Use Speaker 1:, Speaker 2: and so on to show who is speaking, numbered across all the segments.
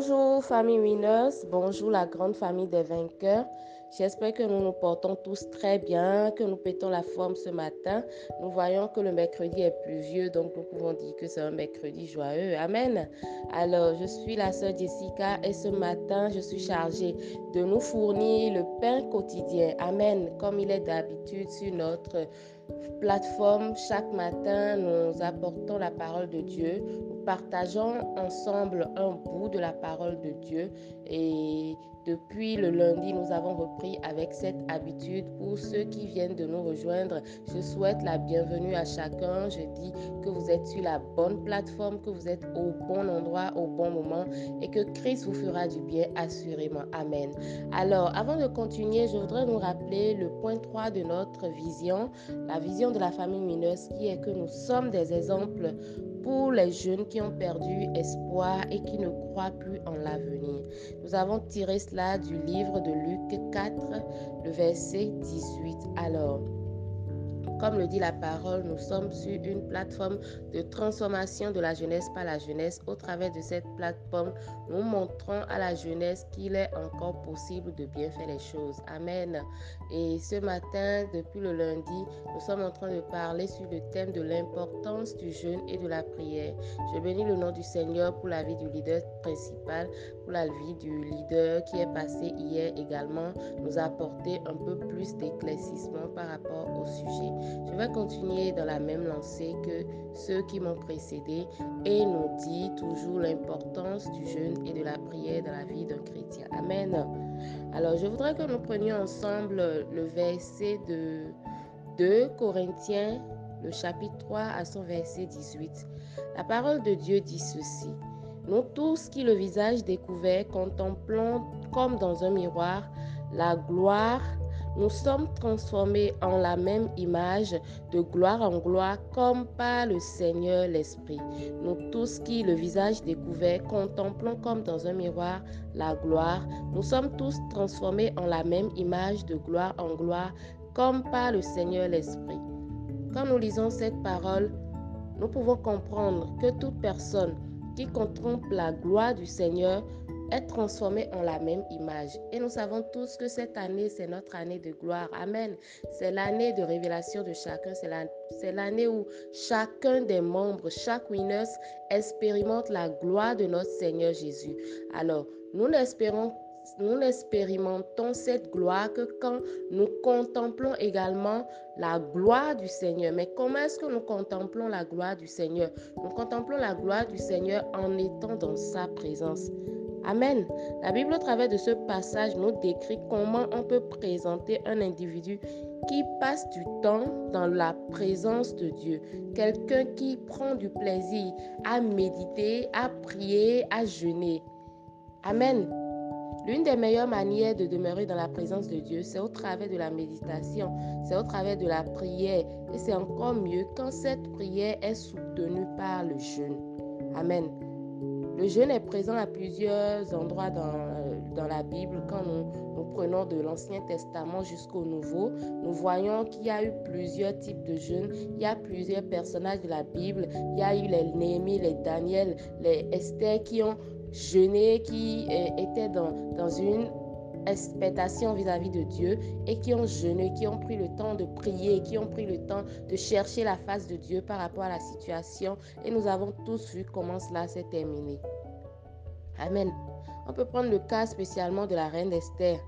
Speaker 1: Bonjour famille Winners, bonjour la grande famille des vainqueurs. J'espère que nous nous portons tous très bien, que nous pétons la forme ce matin. Nous voyons que le mercredi est pluvieux, donc nous pouvons dire que c'est un mercredi joyeux. Amen. Alors, je suis la sœur Jessica et ce matin, je suis chargée de nous fournir le pain quotidien. Amen. Comme il est d'habitude sur notre plateforme, chaque matin, nous apportons la parole de Dieu. Partageons ensemble un bout de la parole de Dieu et depuis le lundi, nous avons repris avec cette habitude. Pour ceux qui viennent de nous rejoindre, je souhaite la bienvenue à chacun. Je dis que vous êtes sur la bonne plateforme, que vous êtes au bon endroit, au bon moment et que Christ vous fera du bien assurément. Amen. Alors, avant de continuer, je voudrais nous rappeler le point 3 de notre vision, la vision de la famille mineuse qui est que nous sommes des exemples pour les jeunes qui ont perdu espoir et qui ne croient plus en l'avenir. Nous avons tiré cela du livre de Luc 4, le verset 18. Alors, comme le dit la parole, nous sommes sur une plateforme de transformation de la jeunesse par la jeunesse. Au travers de cette plateforme, nous montrons à la jeunesse qu'il est encore possible de bien faire les choses. Amen. Et ce matin, depuis le lundi, nous sommes en train de parler sur le thème de l'importance du jeûne et de la prière. Je bénis le nom du Seigneur pour la vie du leader principal, pour la vie du leader qui est passé hier également, nous apporter un peu plus d'éclaircissement par rapport au sujet. Je vais continuer dans la même lancée que ceux qui m'ont précédé et nous dit toujours l'importance du jeûne et de la prière dans la vie d'un chrétien. Amen. Alors, je voudrais que nous prenions ensemble le verset de 2 Corinthiens, le chapitre 3 à son verset 18. La parole de Dieu dit ceci. Nous tous qui le visage découvert contemplons comme dans un miroir la gloire nous sommes transformés en la même image de gloire en gloire comme par le Seigneur l'Esprit. Nous tous qui, le visage découvert, contemplons comme dans un miroir la gloire, nous sommes tous transformés en la même image de gloire en gloire comme par le Seigneur l'Esprit. Quand nous lisons cette parole, nous pouvons comprendre que toute personne qui contemple la gloire du Seigneur être transformé en la même image. Et nous savons tous que cette année, c'est notre année de gloire. Amen. C'est l'année de révélation de chacun. C'est l'année où chacun des membres, chaque winners, expérimente la gloire de notre Seigneur Jésus. Alors, nous n'espérons nous n'expérimentons cette gloire que quand nous contemplons également la gloire du Seigneur. Mais comment est-ce que nous contemplons la gloire du Seigneur? Nous contemplons la gloire du Seigneur en étant dans sa présence. Amen. La Bible, au travers de ce passage, nous décrit comment on peut présenter un individu qui passe du temps dans la présence de Dieu. Quelqu'un qui prend du plaisir à méditer, à prier, à jeûner. Amen. L'une des meilleures manières de demeurer dans la présence de Dieu, c'est au travers de la méditation, c'est au travers de la prière. Et c'est encore mieux quand cette prière est soutenue par le jeûne. Amen. Le jeûne est présent à plusieurs endroits dans, euh, la Bible. Quand nous, prenons de l'Ancien Testament jusqu'au Nouveau, nous voyons qu'il y a eu plusieurs types de jeûnes. Il y a plusieurs personnages de la Bible. Il y a eu les Néhémie, les Daniel, les Esther qui ont jeûné, qui euh, étaient dans une expectation vis-à-vis de Dieu et qui ont jeûné, qui ont pris le temps de prier, qui ont pris le temps de chercher la face de Dieu par rapport à la situation. Et nous avons tous vu comment cela s'est terminé. Amen. On peut prendre le cas spécialement de la reine Esther,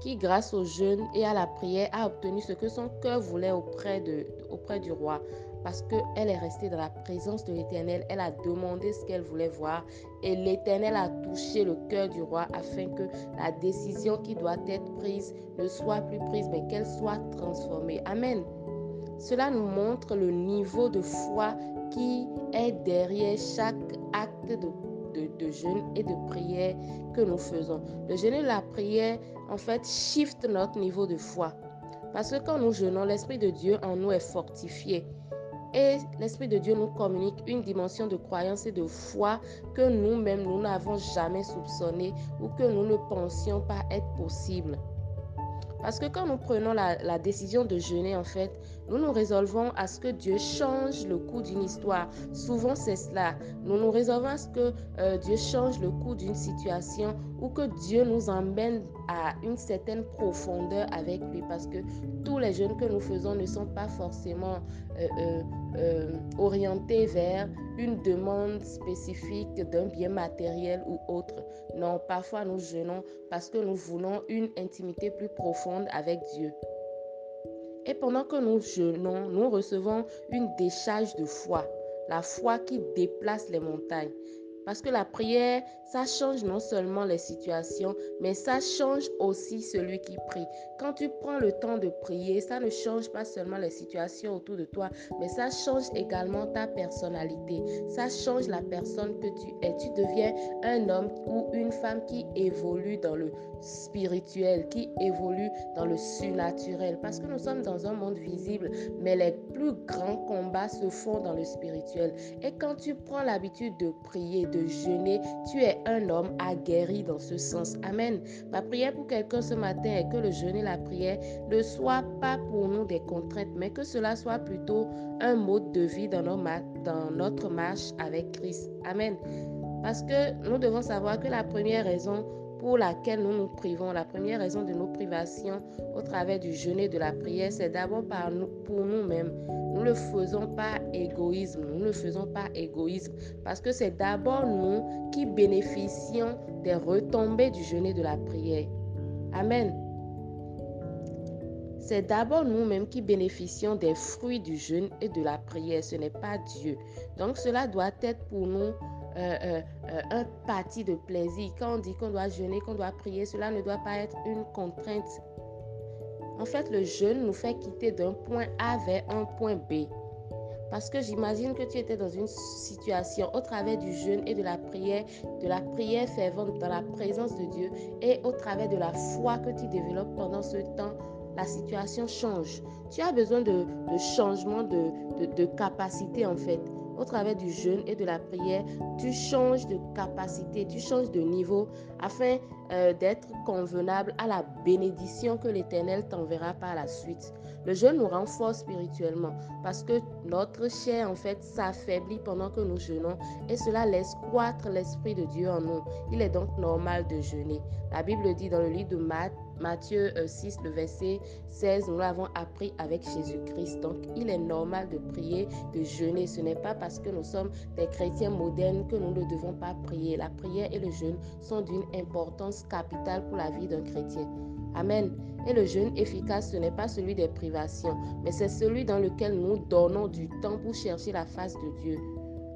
Speaker 1: qui grâce au jeûne et à la prière a obtenu ce que son cœur voulait auprès du roi parce qu'elle est restée dans la présence de l'Éternel. Elle a demandé ce qu'elle voulait voir et l'Éternel a touché le cœur du roi afin que la décision qui doit être prise ne soit plus prise, mais qu'elle soit transformée. Amen. Cela nous montre le niveau de foi qui est derrière chaque acte de, de, jeûne et de prière que nous faisons. Le jeûne et la prière, en fait, shift notre niveau de foi. Parce que quand nous jeûnons, l'Esprit de Dieu en nous est fortifié. Et l'Esprit de Dieu nous communique une dimension de croyance et de foi que nous-mêmes, nous n'avons jamais soupçonné ou que nous ne pensions pas être possible. Parce que quand nous prenons la, décision de jeûner, en fait, Nous nous résolvons à ce que Dieu change le cours d'une histoire. Souvent, c'est cela. Nous nous résolvons à ce que euh, Dieu change le cours d'une situation ou que Dieu nous emmène à une certaine profondeur avec lui parce que tous les jeunes que nous faisons ne sont pas forcément euh, euh, orientés vers une demande spécifique d'un bien matériel ou autre. Non, parfois nous jeûnons parce que nous voulons une intimité plus profonde avec Dieu. Pendant que nous jeûnons, nous recevons une décharge de foi, la foi qui déplace les montagnes. Parce que la prière, ça change non seulement les situations, mais ça change aussi celui qui prie. Quand tu prends le temps de prier, ça ne change pas seulement les situations autour de toi, mais ça change également ta personnalité. Ça change la personne que tu es. Tu deviens un homme ou une femme qui évolue dans le spirituel, qui évolue dans le surnaturel. Parce que nous sommes dans un monde visible, mais les plus grands combats se font dans le spirituel. Et quand tu prends l'habitude de prier, de jeûner, tu es un homme aguerri dans ce sens. Amen. Ma prière pour quelqu'un ce matin est que le jeûne et la prière ne soient pas pour nous des contraintes, mais que cela soit plutôt un mode de vie dans, dans notre marche avec Christ. Amen. Parce que nous devons savoir que la première raison pour laquelle nous nous privons, la première raison de nos privations au travers du jeûne et de la prière, c'est d'abord pour nous-mêmes. Nous ne le faisons pas égoïsme, nous ne faisons pas égoïsme, parce que c'est d'abord nous qui bénéficions des retombées du jeûne et de la prière. Amen. C'est d'abord nous-mêmes qui bénéficions des fruits du jeûne et de la prière, ce n'est pas Dieu. Donc cela doit être pour nous euh, euh, euh, un parti de plaisir. Quand on dit qu'on doit jeûner, qu'on doit prier, cela ne doit pas être une contrainte. En fait, le jeûne nous fait quitter d'un point A vers un point B. Parce que j'imagine que tu étais dans une situation au travers du jeûne et de la prière, de la prière fervente dans la présence de Dieu et au travers de la foi que tu développes pendant ce temps, la situation change. Tu as besoin de, changement de, de capacité en fait au travers du jeûne et de la prière, tu changes de capacité, tu changes de niveau afin euh, d'être convenable à la bénédiction que l'Éternel t'enverra par la suite. Le jeûne nous renforce spirituellement parce que notre chair en fait s'affaiblit pendant que nous jeûnons et cela laisse croître l'Esprit de Dieu en nous. Il est donc normal de jeûner. La Bible dit dans le livre de Matthieu, Matthieu 6, euh, le verset 16, nous l'avons appris avec Jésus-Christ. Donc, il est normal de prier, de jeûner. Ce n'est pas parce que nous sommes des chrétiens modernes que nous ne devons pas prier. La prière et le jeûne sont d'une importance capitale pour la vie d'un chrétien. Amen. Et le jeûne efficace, ce n'est pas celui des privations, mais c'est celui dans lequel nous donnons du temps pour chercher la face de Dieu.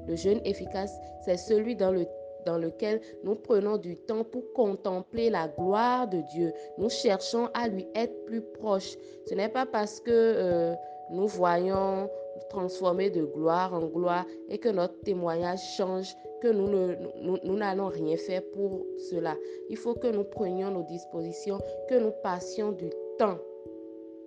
Speaker 1: Le jeûne efficace, c'est celui dans le dans lequel nous prenons du temps pour contempler la gloire de Dieu. Nous cherchons à lui être plus proche. Ce n'est pas parce que euh, nous voyons transformer de gloire en gloire et que notre témoignage change que nous n'allons rien faire pour cela. Il faut que nous prenions nos dispositions, que nous passions du temps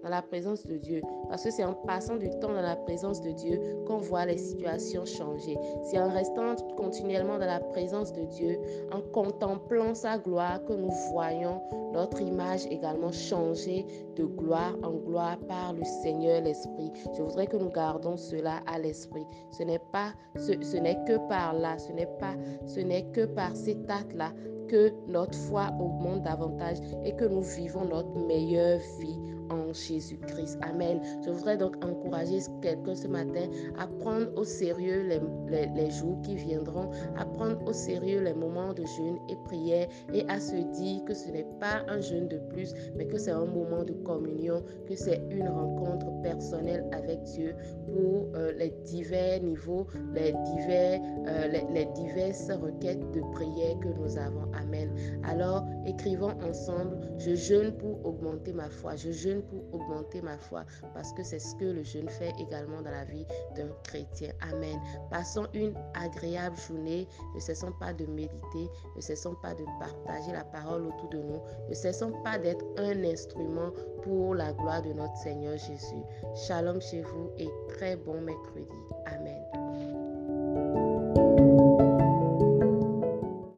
Speaker 1: dans la présence de Dieu. Parce que c'est en passant du temps dans la présence de Dieu qu'on voit les situations changer. C'est en restant continuellement dans la présence de Dieu, en contemplant sa gloire, que nous voyons notre image également changer de gloire en gloire par le Seigneur l'Esprit. Je voudrais que nous gardons cela à l'esprit. Ce n'est pas, ce, n'est que par là, ce n'est pas, ce n'est que par cet acte-là que notre foi augmente davantage et que nous vivons notre meilleure vie en Jésus-Christ. Amen. Je voudrais donc encourager quelqu'un ce matin à prendre au sérieux les, les, jours qui viendront, à prendre au sérieux les moments de jeûne et prière et à se dire que ce n'est pas un jeûne de plus, mais que c'est un moment de communion, que c'est une rencontre personnelle avec Dieu pour euh, les divers niveaux, les, divers, euh, les, diverses requêtes de prière que nous avons. Amen. Alors, écrivons ensemble, je jeûne pour augmenter ma foi, je pour augmenter ma foi, parce que c'est ce que le jeûne fait également dans la vie d'un chrétien. Amen. Passons une agréable journée. Ne cessons pas de méditer, ne cessons pas de partager la parole autour de nous, ne cessons pas d'être un instrument pour la gloire de notre Seigneur Jésus. Shalom chez vous et très bon mercredi.